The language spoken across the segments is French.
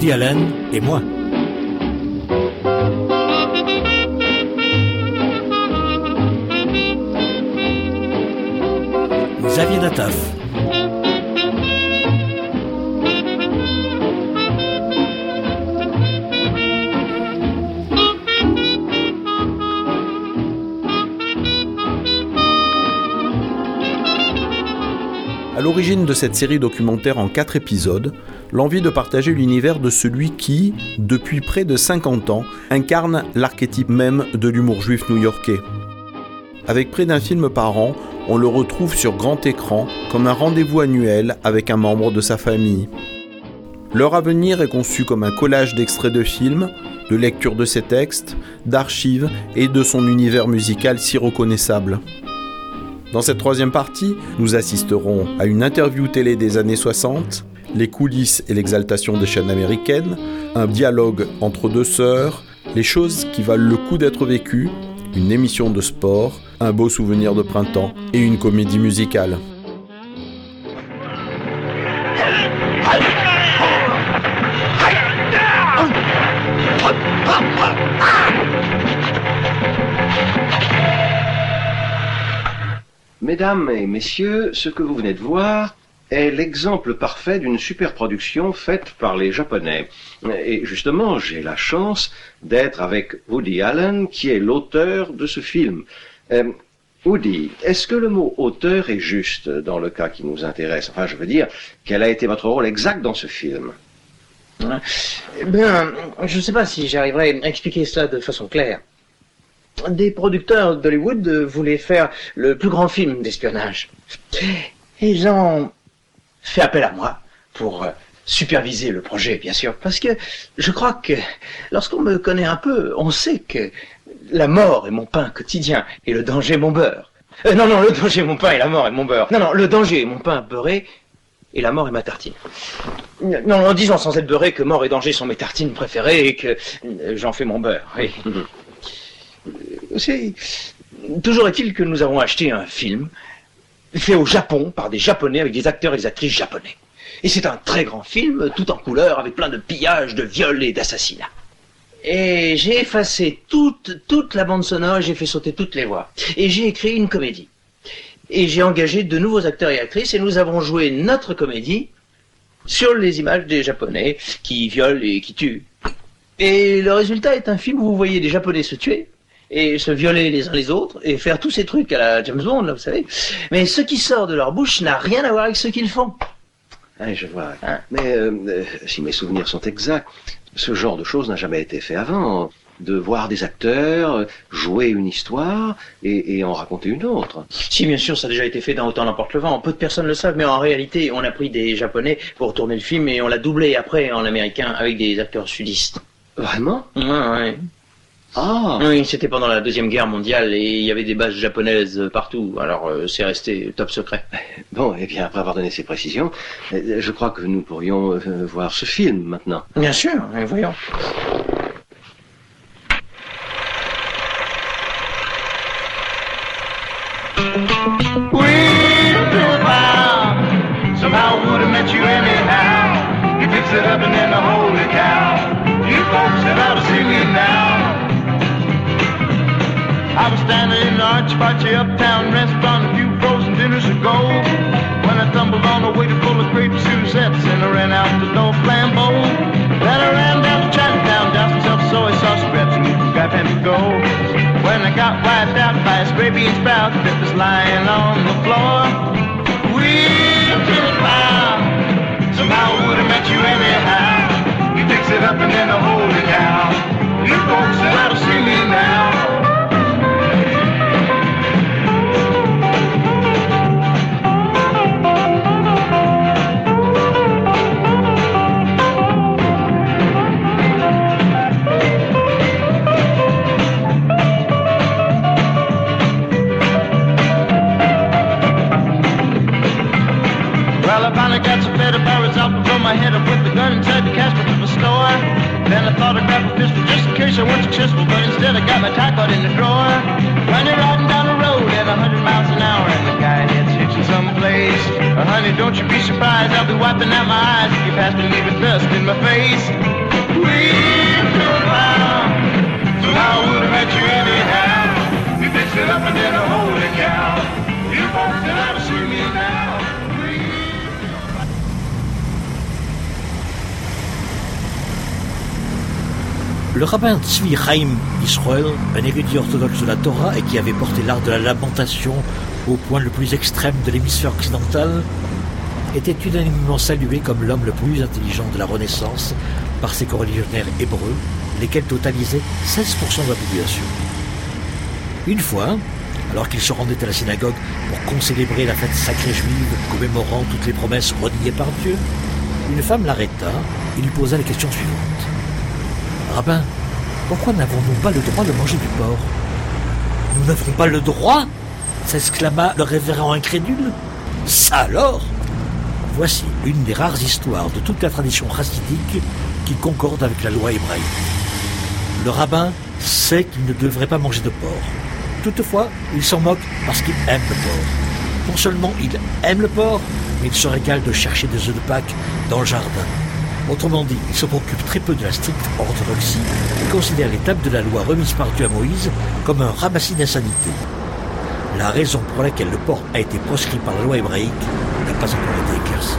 Woody Allen et moi. Xavier Nataf. De cette série documentaire en quatre épisodes, l'envie de partager l'univers de celui qui, depuis près de 50 ans, incarne l'archétype même de l'humour juif new-yorkais. Avec près d'un film par an, on le retrouve sur grand écran comme un rendez-vous annuel avec un membre de sa famille. Leur avenir est conçu comme un collage d'extraits de films, de lectures de ses textes, d'archives et de son univers musical si reconnaissable. Dans cette troisième partie, nous assisterons à une interview télé des années 60, les coulisses et l'exaltation des chaînes américaines, un dialogue entre deux sœurs, les choses qui valent le coup d'être vécues, une émission de sport, un beau souvenir de printemps et une comédie musicale. Mesdames et messieurs, ce que vous venez de voir est l'exemple parfait d'une superproduction faite par les Japonais. Et justement, j'ai la chance d'être avec Woody Allen, qui est l'auteur de ce film. Euh, Woody, est-ce que le mot auteur est juste dans le cas qui nous intéresse? Enfin, je veux dire, quel a été votre rôle exact dans ce film? Eh je ne sais pas si j'arriverai à expliquer cela de façon claire. Des producteurs d'Hollywood voulaient faire le plus grand film d'espionnage. Ils ont fait appel à moi pour euh, superviser le projet, bien sûr, parce que je crois que lorsqu'on me connaît un peu, on sait que la mort est mon pain quotidien et le danger mon beurre. Euh, non, non, le danger est mon pain et la mort est mon beurre. Non, non, le danger est mon pain beurré et la mort est ma tartine. Non, en disant sans être beurré que mort et danger sont mes tartines préférées et que euh, j'en fais mon beurre. Oui. Toujours est-il que nous avons acheté un film fait au Japon par des Japonais avec des acteurs et des actrices japonais. Et c'est un très grand film, tout en couleur, avec plein de pillages, de viols et d'assassinats. Et j'ai effacé toute, toute la bande sonore, j'ai fait sauter toutes les voix. Et j'ai écrit une comédie. Et j'ai engagé de nouveaux acteurs et actrices et nous avons joué notre comédie sur les images des Japonais qui violent et qui tuent. Et le résultat est un film où vous voyez des Japonais se tuer et se violer les uns les autres et faire tous ces trucs à la James Bond, là, vous savez. Mais ce qui sort de leur bouche n'a rien à voir avec ce qu'ils font. Ah, je vois. Mais euh, euh, si mes souvenirs sont exacts, ce genre de choses n'a jamais été fait avant. De voir des acteurs euh, jouer une histoire et, et en raconter une autre. Si, bien sûr, ça a déjà été fait dans Autant n'importe le vent. Peu de personnes le savent, mais en réalité, on a pris des Japonais pour tourner le film et on l'a doublé après en américain avec des acteurs sudistes. Vraiment? Ouais, ouais. Ah Oui, c'était pendant la Deuxième Guerre mondiale et il y avait des bases japonaises partout, alors euh, c'est resté top secret. Bon, eh bien, après avoir donné ces précisions, euh, je crois que nous pourrions euh, voir ce film maintenant. Bien sûr, et voyons. Somehow would have met you anyhow. You fix it up and then the holy cow. You folks that ought to see me now. I was standing in the Archbochy uptown restaurant a few frozen dinners ago. When I tumbled on the way to pull a waiter full of grape Suzettes and I ran out the door flambeau. Then I ran down to Chinatown, doused myself soy sauce scraps and got to go. When I got wiped out by a spray bean sprout that was lying on the floor. We'll it. Somehow I would have met you anyhow. You fix it up and then a holy cow. You folks that to see me now. Well, I finally got some better up, out to blow my head up with the gun inside the casket of the store. Then I thought I'd grab a pistol just in case I weren't successful, but instead I got my tie caught in the drawer. You're riding down the road at a hundred miles an hour and the guy heads hitching someplace. Uh, honey, don't you be surprised. I'll be wiping out my eyes if you pass me leaving dust in my face. We've been so I would have met you anyhow. You fixed it up and did a holy cow. You folks that ever see me now. Le rabbin Tzvi Chaim Israel, un érudit orthodoxe de la Torah et qui avait porté l'art de la lamentation au point le plus extrême de l'hémisphère occidental, était unanimement salué comme l'homme le plus intelligent de la Renaissance par ses coreligionnaires hébreux, lesquels totalisaient 16% de la population. Une fois, alors qu'il se rendait à la synagogue pour concélébrer la fête sacrée juive commémorant toutes les promesses reniées par Dieu, une femme l'arrêta et lui posa la question suivante. Rabbin, pourquoi n'avons-nous pas le droit de manger du porc Nous n'avons pas le droit s'exclama le révérend incrédule. Ça alors? Voici une des rares histoires de toute la tradition chassidique qui concorde avec la loi hébraïque. Le rabbin sait qu'il ne devrait pas manger de porc. Toutefois, il s'en moque parce qu'il aime le porc. Non seulement il aime le porc, mais il se régale de chercher des œufs de Pâques dans le jardin. Autrement dit, il se préoccupe très peu de la stricte orthodoxie et considère l'étape de la loi remise par Dieu à Moïse comme un ramassis d'insanité. La raison pour laquelle le porc a été proscrit par la loi hébraïque n'a pas encore été éclaircie.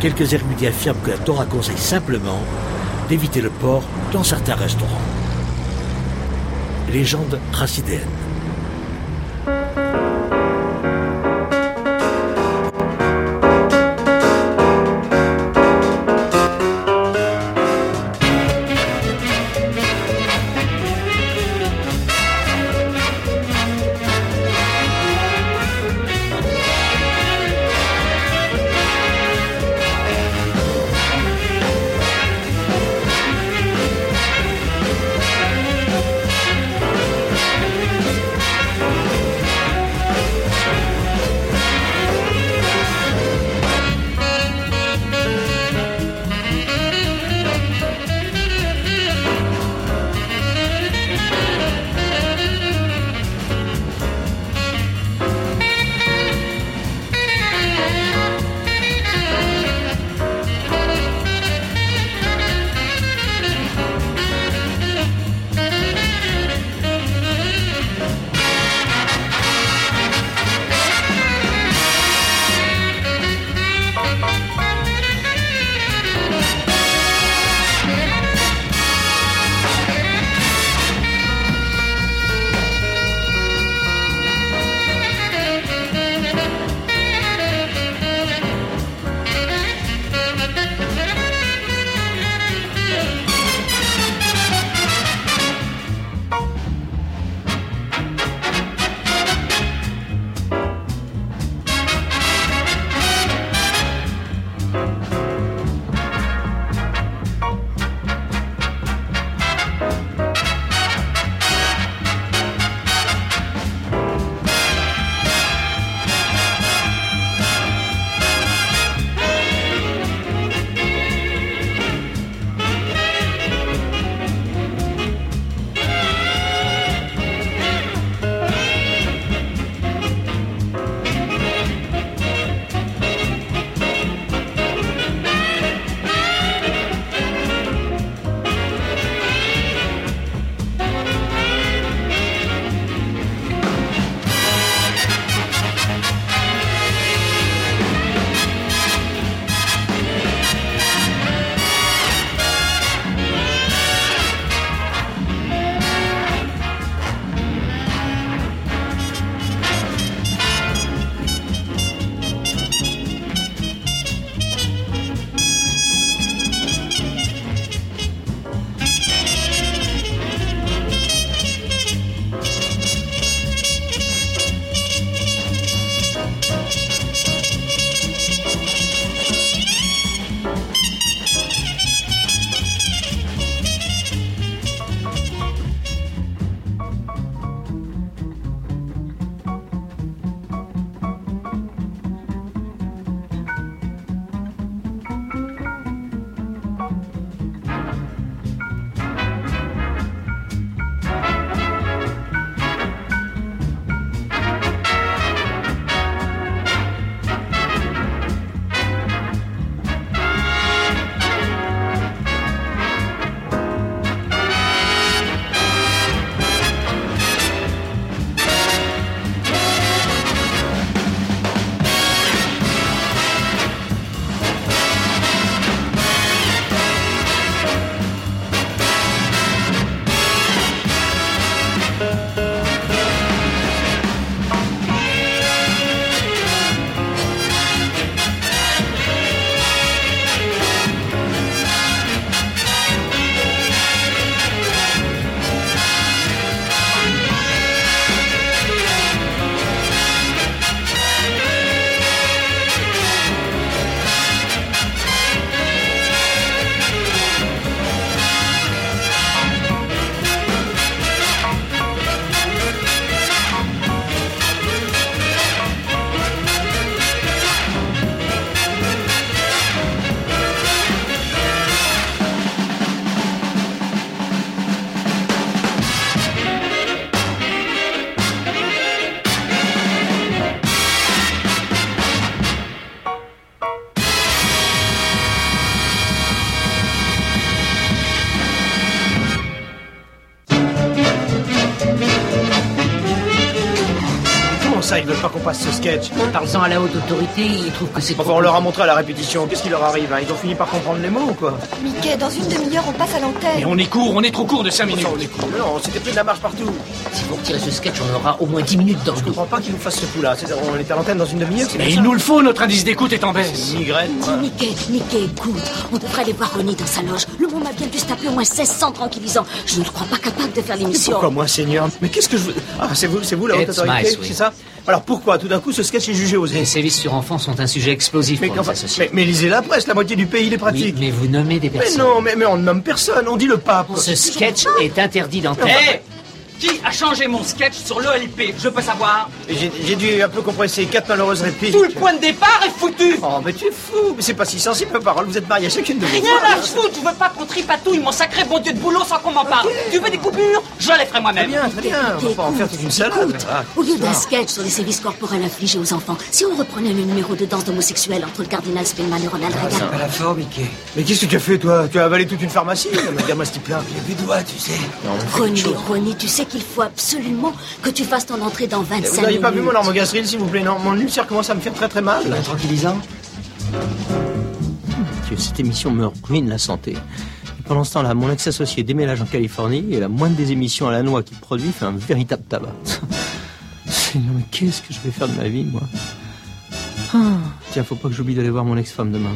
Quelques érudits affirment que la Torah conseille simplement d'éviter le porc dans certains restaurants. Légende racidéenne. Ils veulent pas qu'on passe ce sketch. Parle-en à la haute autorité, ils trouvent que c'est Enfin, on leur a montré à la répétition. Qu'est-ce qui leur arrive hein? Ils ont fini par comprendre les mots ou quoi? Mickey, dans une demi-heure, on passe à l'antenne. Et on est court, on est trop court de 5 minutes. Enfin, on est. Mais non, c'était plus de la marche partout. Si vous retirez ce sketch, on aura au moins 10 minutes dans le Je dos. comprends pas qu'ils nous fassent ce coup-là. On est à l'antenne dans une demi-heure, Mais il nous le faut, notre indice d'écoute est en baisse. Migraine. Dis, Mickey, Mickey, écoute, on devrait aller voir Ronnie dans sa loge. Le monde a bien dû se taper au moins 1600 tranquillisants. Je ne le crois pas capable de faire l'émission. Pourquoi moi, Seigneur? Mais qu'est-ce que je veux? Ah, c'est vous, c'est vous la haute autorité, c'est ça? Alors pourquoi tout d'un coup ce sketch est jugé osé Les sévices sur enfants sont un sujet explosif mais, pour enfin, mais, mais lisez la presse, la moitié du pays les Oui, pratique. mais vous nommez des mais, personnes. non, mais, mais on ne nomme personne, on dit le pape. Ce sketch est interdit d'antenne. Hé Qui a changé mon sketch sur l'OLP Je peux savoir. J'ai dû un peu compresser quatre malheureuses répliques. Tout le point de départ est foutu Oh, mais tu es fou Mais c'est pas si sensible, ma parole. Vous êtes mariés à chacune de vous. Rien à foutre, je veux pas qu'on tripatouille mon sacré bon Dieu de boulot sans qu'on m'en parle. Tu veux des coupures? Je les ferai Très moi-même. bien, très bien. On va pas en faire toute une salade. Écoute, Ah, au lieu d'un sketch sur les sévices corporels infligés aux enfants, si on reprenait le numéro de danse d'homosexuels entre le cardinal Spellman et Ronald Reagan. à la forme, Mickey. Mais qu'est-ce que tu as fait, toi? Tu as avalé toute une pharmacie ce type-là. J'ai plus de doigts, tu sais. Non, chose. Ronnie, tu sais qu'il faut absolument que tu fasses ton entrée dans 25 Vous minutes. n'auriez pas vu mon armogastril, s'il vous plaît Non, mon ulcère commence à me faire très très mal. tranquillisant Dieu, cette émission me ruine la santé. Et pendant ce temps-là, mon ex-associé déménage en Californie et la moindre des émissions à la noix qu'il produit fait un véritable tabac. Seigneur, mais qu'est-ce que je vais faire de ma vie, moi? Ah, Tiens, faut pas que j'oublie d'aller voir mon ex-femme demain.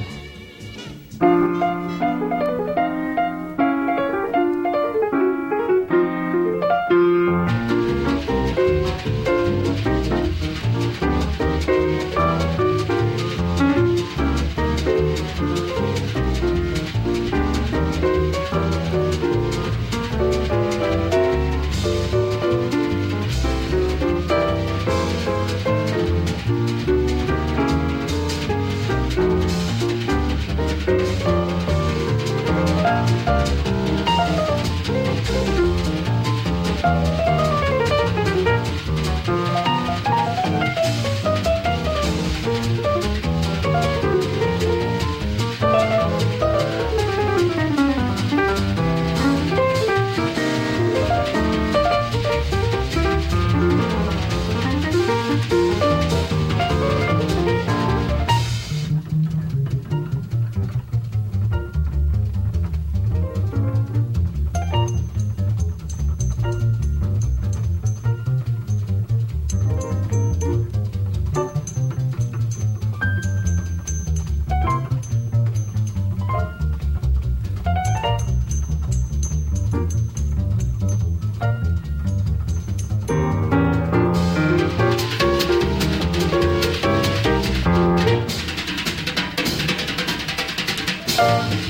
Música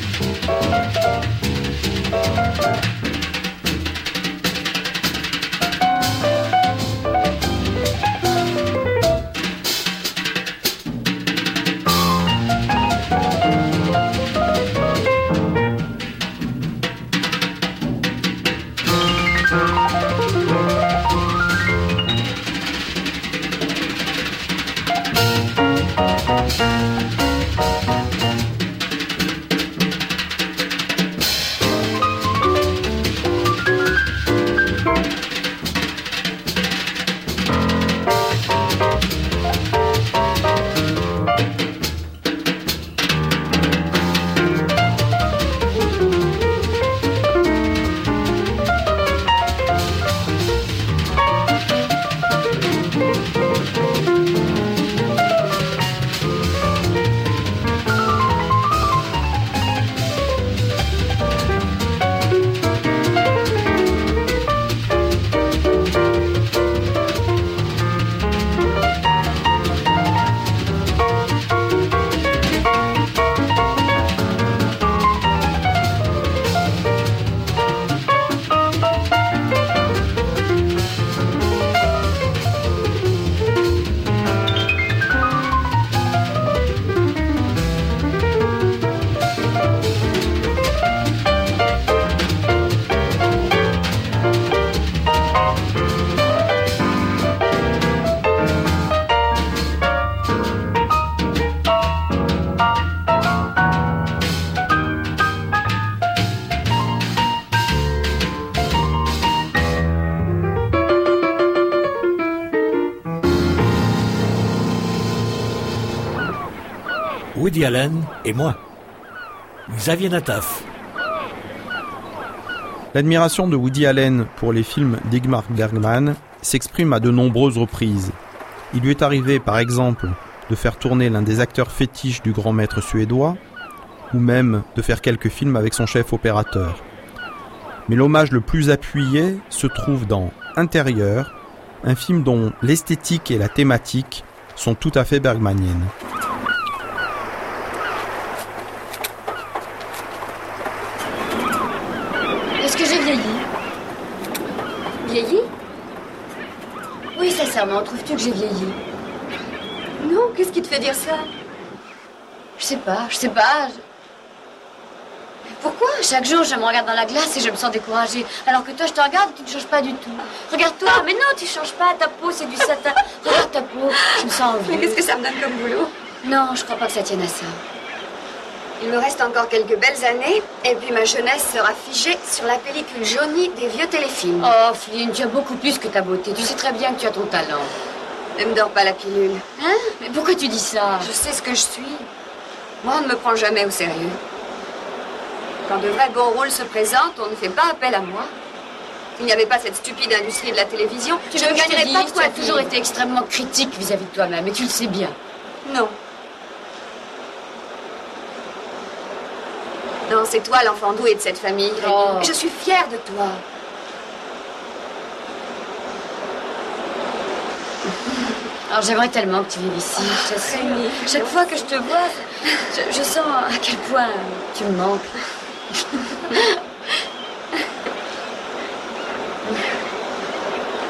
Allen et moi. Xavier Nataf. L'admiration de Woody Allen pour les films d'Igmar Bergman s'exprime à de nombreuses reprises. Il lui est arrivé, par exemple, de faire tourner l'un des acteurs fétiches du grand maître suédois, ou même de faire quelques films avec son chef opérateur. Mais l'hommage le plus appuyé se trouve dans Intérieur, un film dont l'esthétique et la thématique sont tout à fait bergmaniennes. Est-ce que j'ai vieilli Vieilli Oui, sincèrement, trouves-tu que j'ai vieilli? Non, qu'est-ce qui te fait dire ça? Je sais pas, je sais pas. je- Pourquoi? Chaque jour, je me regarde dans la glace et je me sens découragée. Alors que toi, je te regarde et tu ne changes pas du tout. Regarde-toi, mais non, tu changes pas. Ta peau, c'est du satin. Regarde ta peau, je me sens envie. Mais qu'est-ce que ça me donne comme boulot? Non, je crois pas que ça tienne à ça. Il me reste encore quelques belles années, et puis ma jeunesse sera figée sur la pellicule jaunie des vieux téléfilms. Oh, Flynn, tu as beaucoup plus que ta beauté. Tu sais très bien que tu as ton talent. Ne me dors pas la pilule. Hein? Mais pourquoi tu dis ça? Je sais ce que je suis. Moi, on ne me prend jamais au sérieux. Quand de vrais bons rôles se présentent, on ne fait pas appel à moi. S'il n'y avait pas cette stupide industrie de la télévision, Tu je ne gagnerais pas de tu quoi as toujours été extrêmement critique vis-à-vis de toi-même, et tu le sais bien. Non. Non, c'est toi l'enfant doué de cette famille. Oh. Je suis fière de toi. Alors j'aimerais tellement que tu vives ici, je sais. Rémi. Chaque fois que je te vois, je, je sens à quel point tu me manques.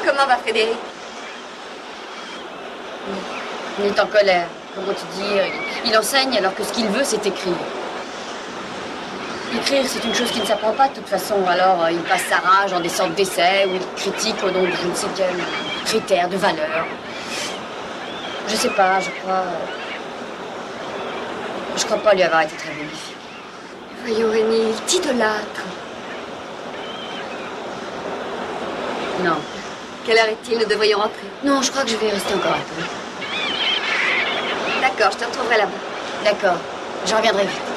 Comment va Frédéric? Il est en colère. Comment te dire il, il enseigne alors que ce qu'il veut, c'est écrire. Écrire, c'est une chose qui ne s'apprend pas de toute façon. Alors, euh, il passe sa rage en des sortes d'essais où il critique au nom de je ne sais quel critère de valeur. Je sais pas, je crois. euh, Je crois pas lui avoir été très bénéfique. Voyons Rémi, il t'idolâtre. Non. Quelle heure est-il? Nous devrions rentrer. Non, je crois que je vais rester encore un peu. D'accord, je te retrouverai là-bas. D'accord. Je reviendrai vite.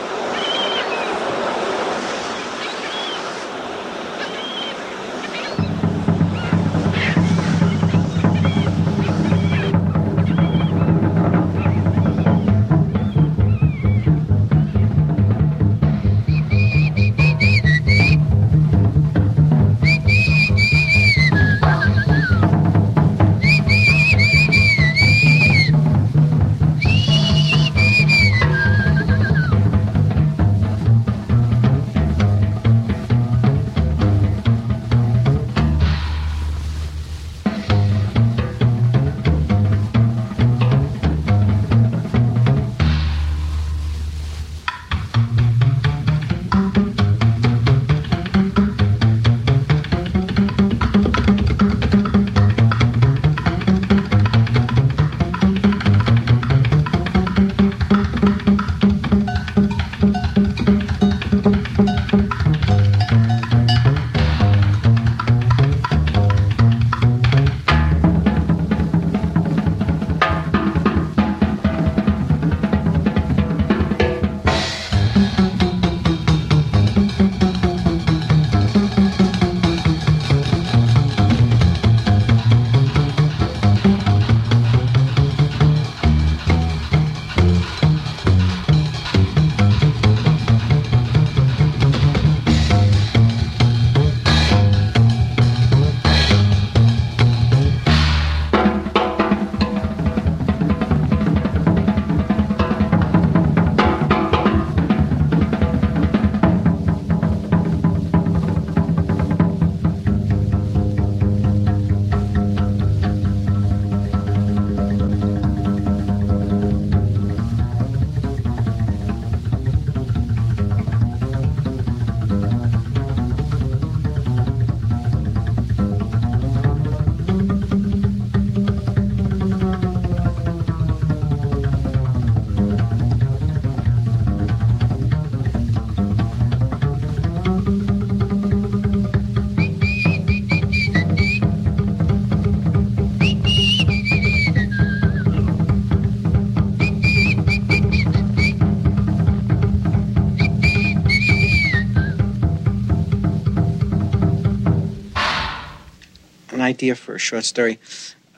Idea for a short story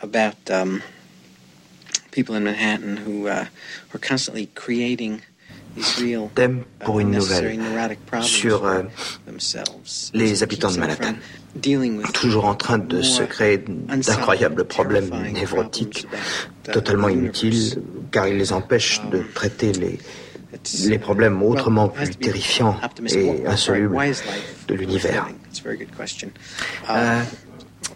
about um, people in Manhattan who uh, were constantly creating these real Thème pour une nouvelle. neurotic problems sur euh, for themselves. les habitants de Manhattan, toujours en train de se créer d'incroyables problèmes névrotiques, totalement inutiles, car ils les empêchent de traiter les, les problèmes autrement plus terrifiants et insolubles de l'univers. Euh,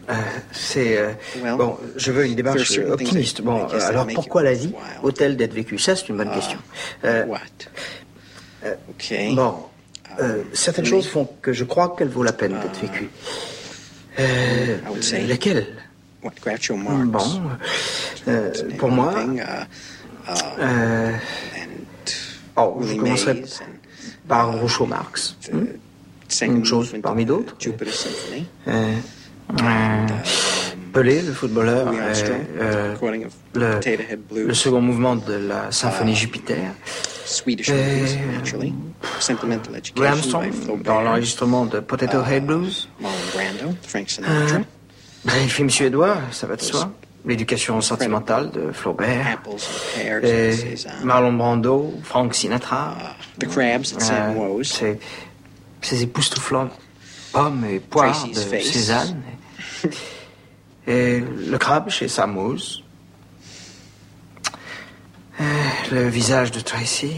euh, c'est euh, bon. Je veux une démarche optimiste. Bon, euh, alors pourquoi la vie vaut-elle d'être vécue? Ça, c'est une bonne question. Euh, Bon, euh, certaines choses font que je crois qu'elle vaut la peine d'être vécue. Euh, laquelle Bon, pour moi, euh, oh, je commencerai par Groucho Marx. hmm? Une chose parmi d'autres. Euh, Pelé, le footballeur, euh, euh, le, le second mouvement de la symphonie Jupiter. Euh, Flaubert. dans l'enregistrement de Potato Head Blues. Marlon Brando, Frank Sinatra. Euh, les films suédois, ça va de soi. L'éducation sentimentale de Flaubert. pears Et. Marlon Brando, Frank Sinatra. The Crabs at Sam Euh, Ces époustouflants pommes et poires de. Cézanne. Et le crabe chez Sam Woes. Euh, Le visage de Tracy.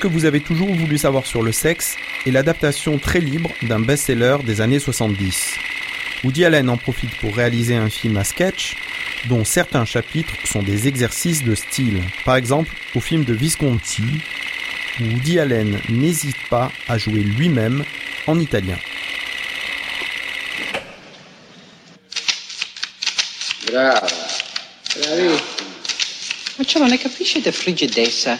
Que vous avez toujours voulu savoir sur le sexe est l'adaptation très libre d'un best-seller des années 70. Woody Allen en profite pour réaliser un film à sketch dont certains chapitres sont des exercices de style. Par exemple, au film de Visconti, où Woody Allen n'hésite pas à jouer lui-même en italien. Brava, bravissimo. Ma ciò non ne capisci di frigidezza?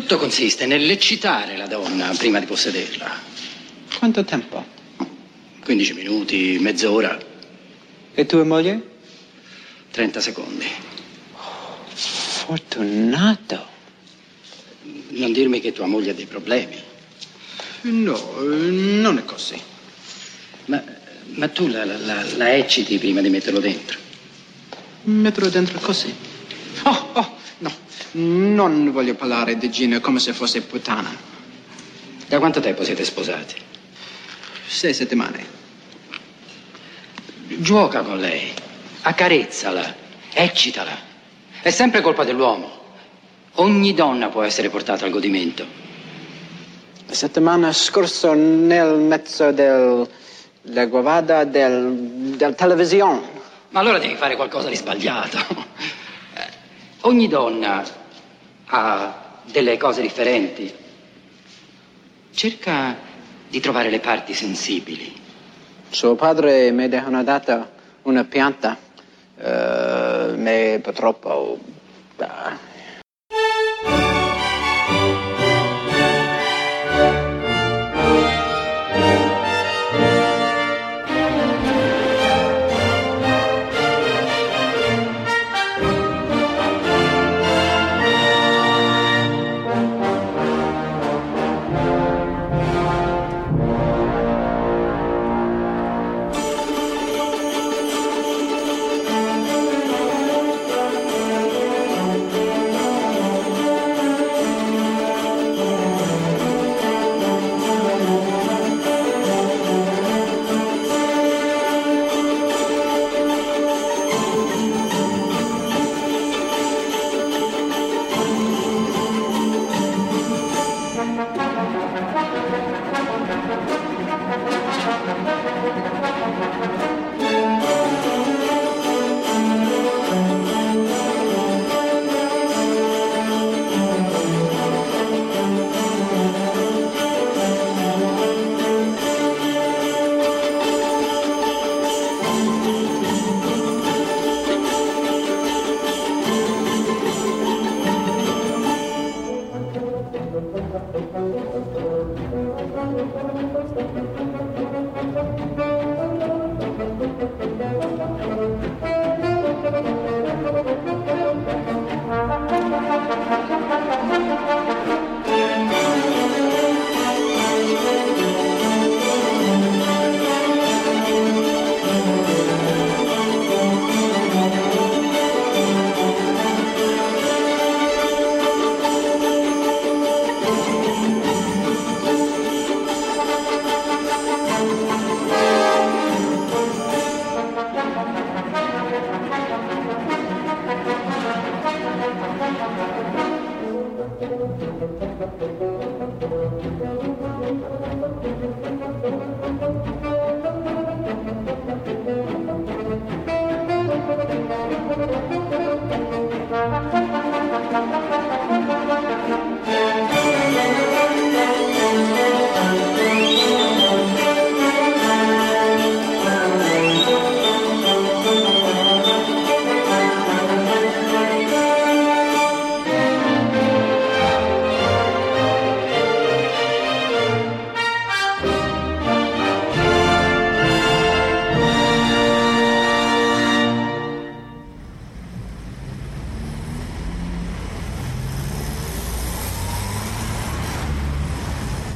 Tutto consiste nell'eccitare la donna prima di possederla. Quanto tempo? 15 minuti, mezz'ora. E tua moglie? 30 secondi. Fortunato. Non dirmi che tua moglie ha dei problemi. No, non è così. Ma, ma tu la, la, la, ecciti prima di metterlo dentro. Metterlo dentro così? Oh, oh. Non voglio parlare di Gina come se fosse puttana. Da quanto tempo siete sposati? Sei settimane. Gioca con lei, accarezzala, eccitala. È sempre colpa dell'uomo. Ogni donna può essere portata al godimento. La settimana scorsa, nel mezzo del, della guavada del, del televisione. Ma allora devi fare qualcosa di sbagliato. Eh, ogni donna ha delle cose differenti. Cerca di trovare le parti sensibili. Suo padre mi ha dato una pianta, uh, ma purtroppo... Uh,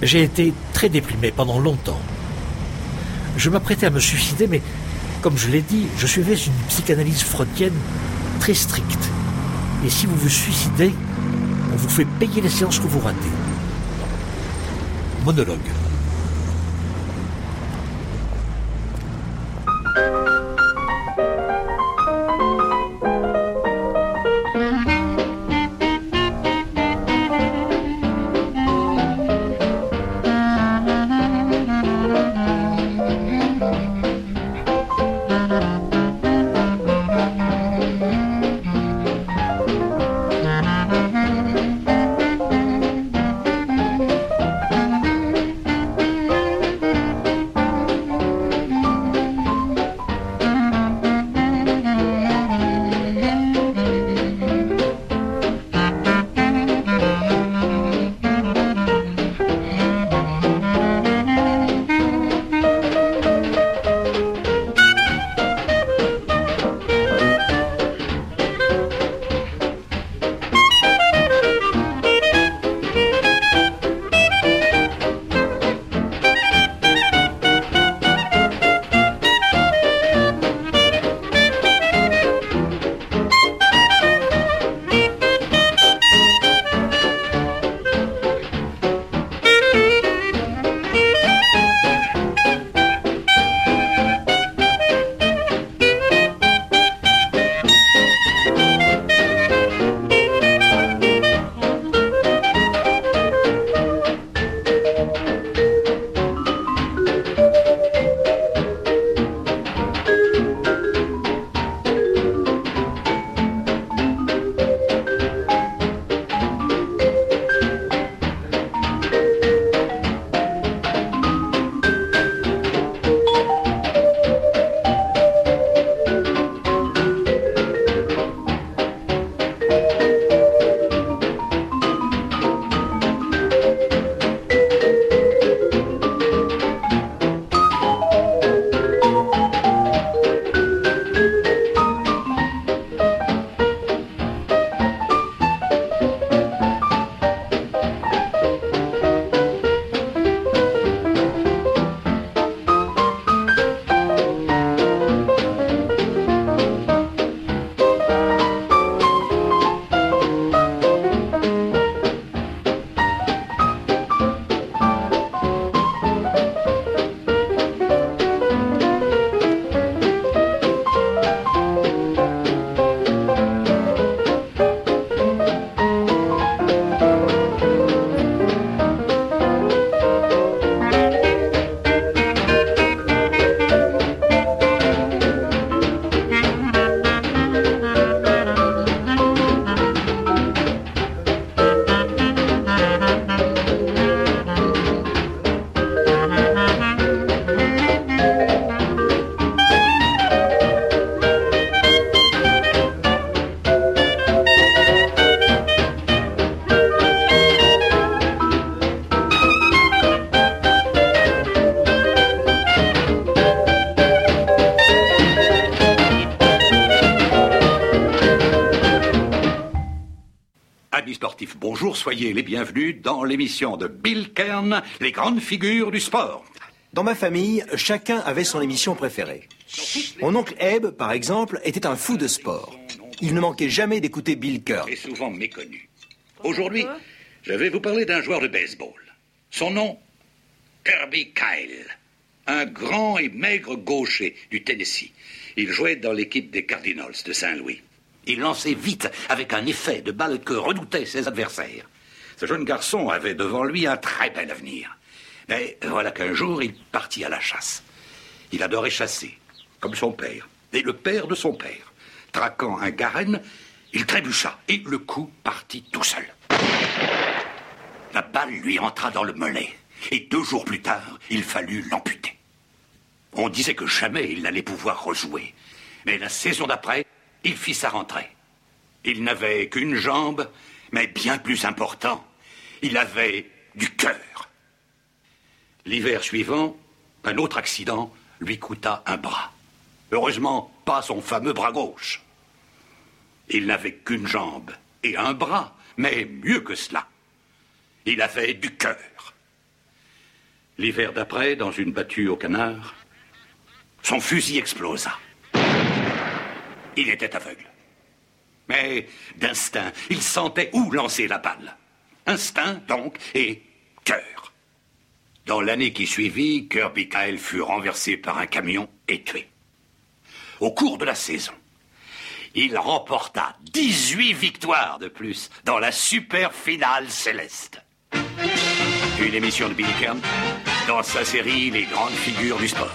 J'ai été très déprimé pendant longtemps. Je m'apprêtais à me suicider, mais comme je l'ai dit, je suivais une psychanalyse freudienne très stricte. Et si vous vous suicidez, on vous fait payer les séances que vous ratez. Monologue. Amis sportifs, bonjour, soyez les bienvenus dans l'émission de Bill Kern, les grandes figures du sport. Dans ma famille, chacun avait son émission préférée. Mon oncle Eb, par exemple, était un fou de sport. Il ne manquait jamais d'écouter Bill Kern. Et souvent méconnu. Aujourd'hui, je vais vous parler d'un joueur de baseball. Son nom, Kirby Kyle. Un grand et maigre gaucher du Tennessee. Il jouait dans l'équipe des Cardinals de Saint-Louis. Il lançait vite, avec un effet de balle que redoutaient ses adversaires. Ce jeune garçon avait devant lui un très bel avenir. Mais voilà qu'un jour, il partit à la chasse. Il adorait chasser, comme son père, et le père de son père. Traquant un garenne, il trébucha, et le coup partit tout seul. La balle lui entra dans le mollet, et deux jours plus tard, il fallut l'amputer. On disait que jamais il n'allait pouvoir rejouer. Mais la saison d'après, il fit sa rentrée. Il n'avait qu'une jambe, mais bien plus important, il avait du cœur. L'hiver suivant, un autre accident lui coûta un bras. Heureusement, pas son fameux bras gauche. Il n'avait qu'une jambe et un bras, mais mieux que cela. Il avait du cœur. L'hiver d'après, dans une battue au canard, son fusil explosa. Il était aveugle. Mais d'instinct, il sentait où lancer la balle. Instinct, donc, et cœur. Dans l'année qui suivit, Kirby Kyle fut renversé par un camion et tué. Au cours de la saison, il remporta 18 victoires de plus dans la super finale céleste. Une émission de Billy Kern dans sa série Les grandes figures du sport.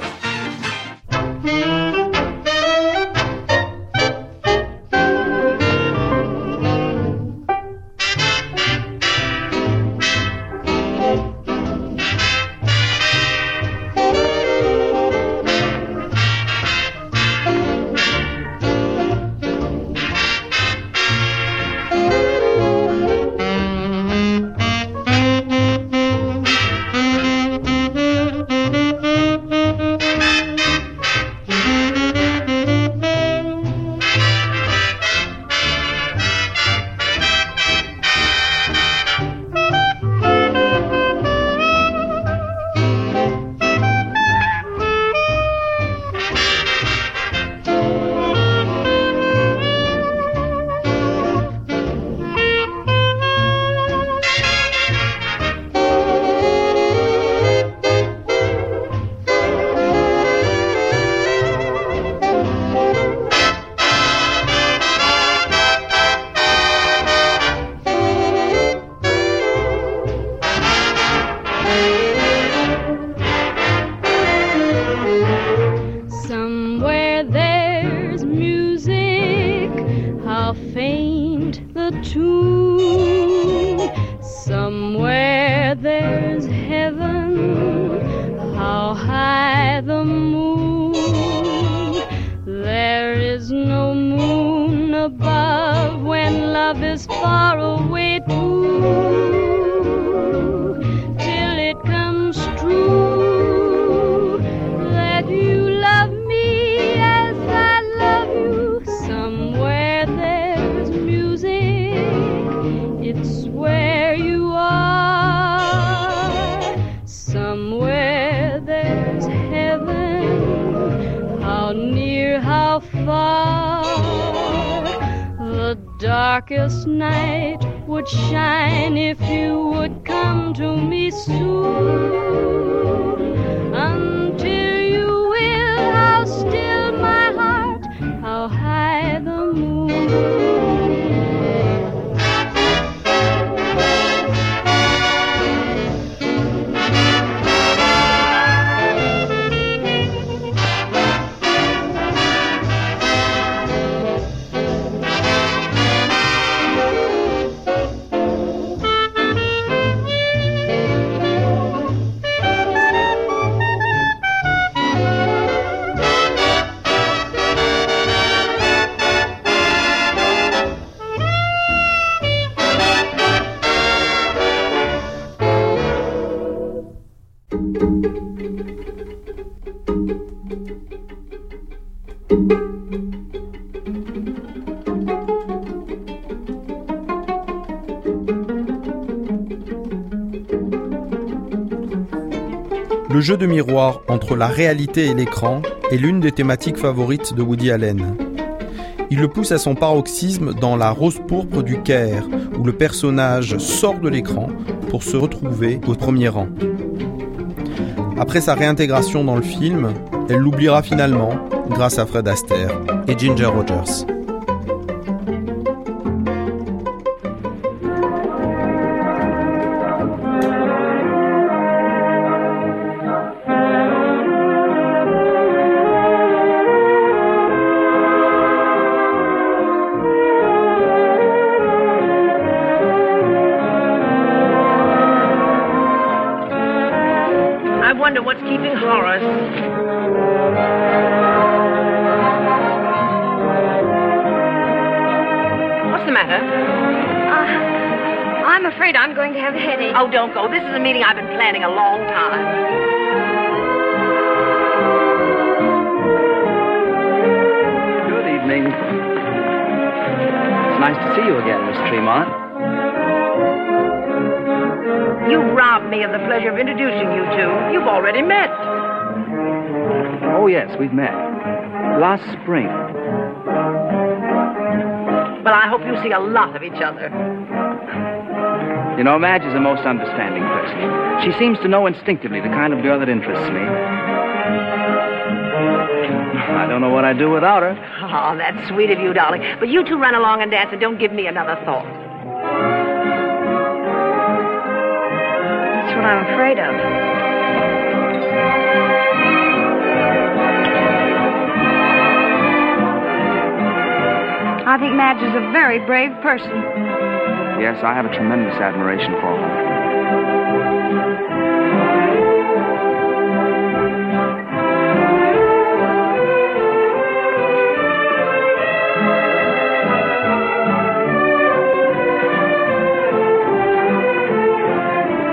How faint the tune. Somewhere there's heaven, how high the moon. There is no moon above when love is far away too. Darkest night would shine if you would come to me soon. Le jeu de miroir entre la réalité et l'écran est l'une des thématiques favorites de Woody Allen. Il le pousse à son paroxysme dans La Rose pourpre du Caire, où le personnage sort de l'écran pour se retrouver au premier rang. Après sa réintégration dans le film, elle l'oubliera finalement grâce à Fred Astaire et Ginger Rogers. Don't go. This is a meeting I've been planning a long time. Good evening. It's nice to see you again, Miss Tremont. You robbed me of the pleasure of introducing you two. You've already met. Oh, yes, we've met. Last spring. Well, I hope you see a lot of each other. You know, Madge is a most understanding person. She seems to know instinctively the kind of girl that interests me. I don't know what I'd do without her. Oh, that's sweet of you, darling. But you two run along and dance and don't give me another thought. That's what I'm afraid of. I think Madge is a very brave person. Yes, I have a tremendous admiration for her.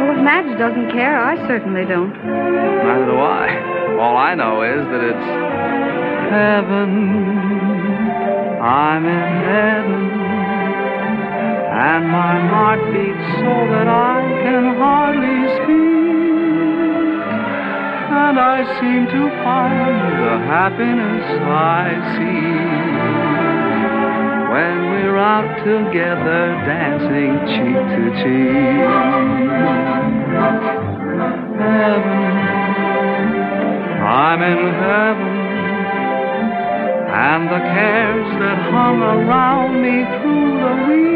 Well, if Madge doesn't care, I certainly don't. Neither do I. All I know is that it's heaven. I'm in heaven. And my heart beats so that I can hardly speak. And I seem to find the happiness I seek when we're out together dancing cheek to cheek. Heaven, I'm in heaven, and the cares that hung around me through the week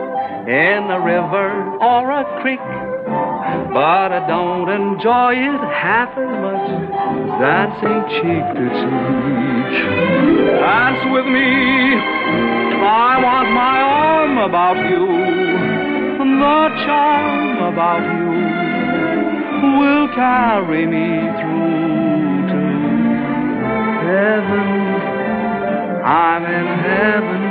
in a river or a creek. But I don't enjoy it half as much as dancing cheek to cheek. Dance with me. I want my arm about you. The charm about you will carry me through to heaven. I'm in heaven.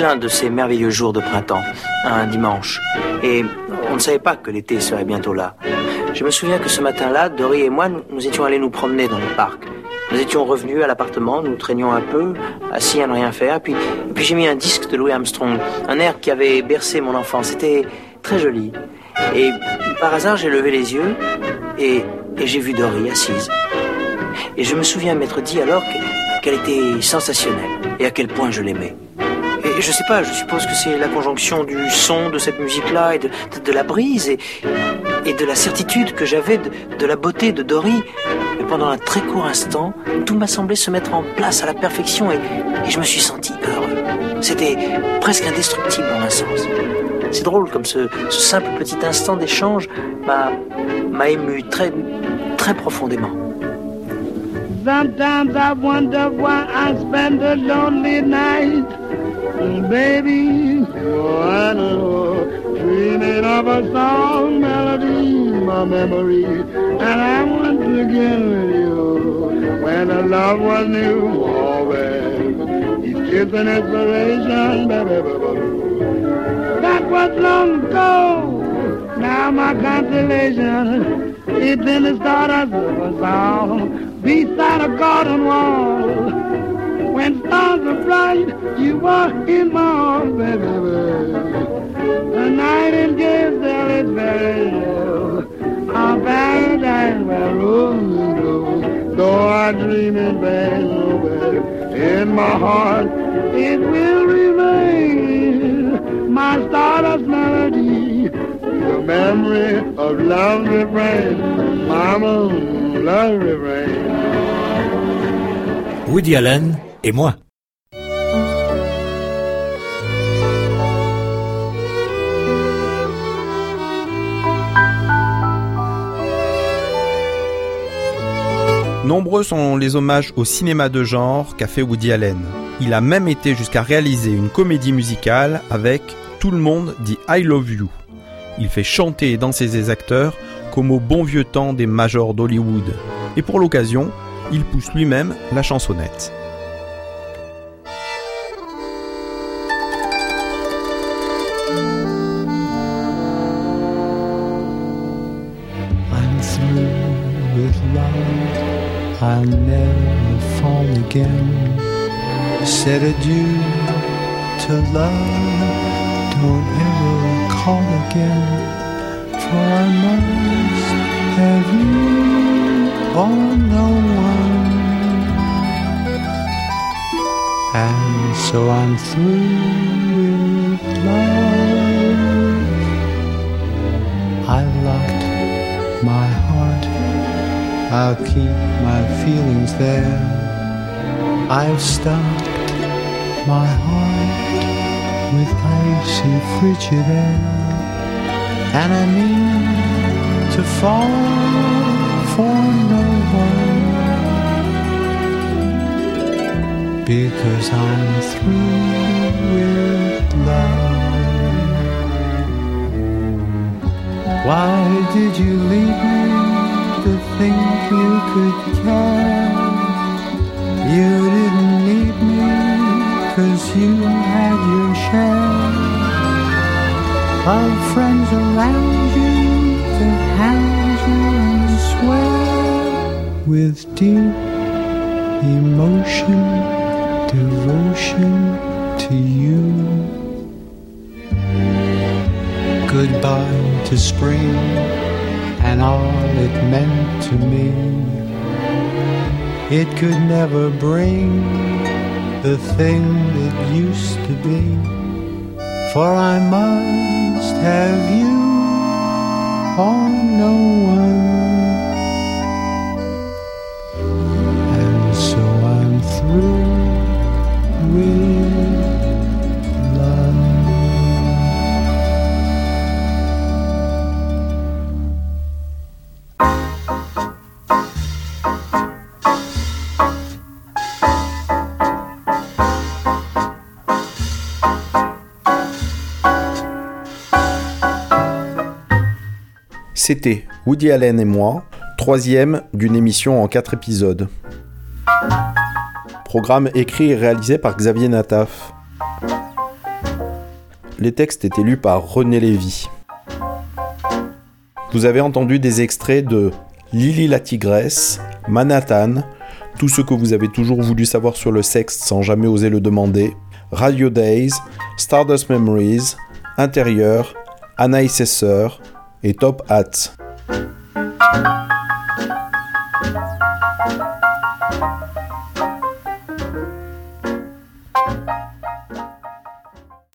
L'un de ces merveilleux jours de printemps, un dimanche, et on ne savait pas que l'été serait bientôt là. Je me souviens que ce matin-là, Dory et moi, nous, étions allés nous promener dans le parc. Nous étions revenus à l'appartement, nous traînions un peu, assis à ne rien faire, puis, puis j'ai mis un disque de Louis Armstrong, un air qui avait bercé mon enfance. C'était très joli. Et par hasard, j'ai levé les yeux et, et j'ai vu Dory assise. Et je me souviens m'être dit alors qu'elle était sensationnelle et à quel point je l'aimais. Et je sais pas, je suppose que c'est la conjonction du son de cette musique-là et de, la brise et, de la certitude que j'avais de, la beauté de Dory. Mais pendant un très court instant, tout m'a semblé se mettre en place à la perfection et, je me suis senti heureux. C'était presque indestructible en un sens. C'est drôle comme ce, simple petit instant d'échange m'a ému très, très profondément. Sometimes I spend a lonely night. Baby, oh, I know, dreaming of a song melody, my memory, and I want to get with you. When the love was new, always, each kiss an inspiration, baby, baby. That was long ago, now my consolation, it's in the stardust of a song beside a garden wall. When stars are bright, you are in my arms, baby. The night in Giselle is very low. Our paradise where roses grow. Though I dream in vain, oh baby, in my heart it will remain my stardust melody. The memory of love refrain, mama, love refrain. Woody Allen et moi. Nombreux sont les hommages au cinéma de genre qu'a fait Woody Allen. Il a même été jusqu'à réaliser une comédie musicale avec Tout le monde dit I love you. Il fait chanter et danser ses acteurs comme au bon vieux temps des majors d'Hollywood. Et pour l'occasion, il pousse lui-même la chansonnette. I'll never fall again. Said adieu to love, don't ever call again, for I must have you or no one. And so I'm through with love. I've locked my I'll keep my feelings there. I've stocked my heart with icy frigid air, and I mean to fall for no one because I'm through with love. Why did you leave me to think you could care? You didn't need me cause you had your share of friends around you to hand you and swear with deep emotion, devotion to you. Goodbye to spring and all it meant to me. It could never bring the thing that used to be. For I must have you or no one. C'était Woody Allen et moi, troisième d'une émission en quatre épisodes. Programme écrit et réalisé par Xavier Nataf. les textes étaient lus par René Lévy. Vous avez entendu des extraits de Lily la tigresse, Manhattan, tout ce que vous avez toujours voulu savoir sur le sexe sans jamais oser le demander, Radio Days, Stardust Memories, Intérieur, Anna et sœurs et Top Hats.